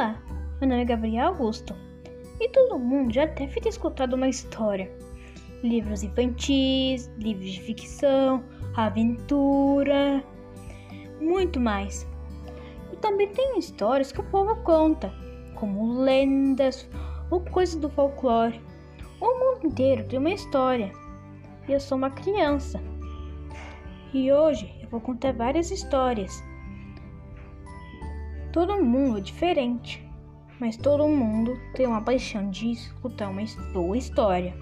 Olá, meu nome é Gabriel Augusto e todo mundo já deve ter escutado uma história. Livros infantis, livros de ficção, aventura, muito mais. E também tem histórias que o povo conta, como lendas ou coisas do folclore. O mundo inteiro tem uma história. E eu sou uma criança. E hoje eu vou contar várias histórias. Todo mundo é diferente, mas todo mundo tem uma paixão de escutar uma boa história.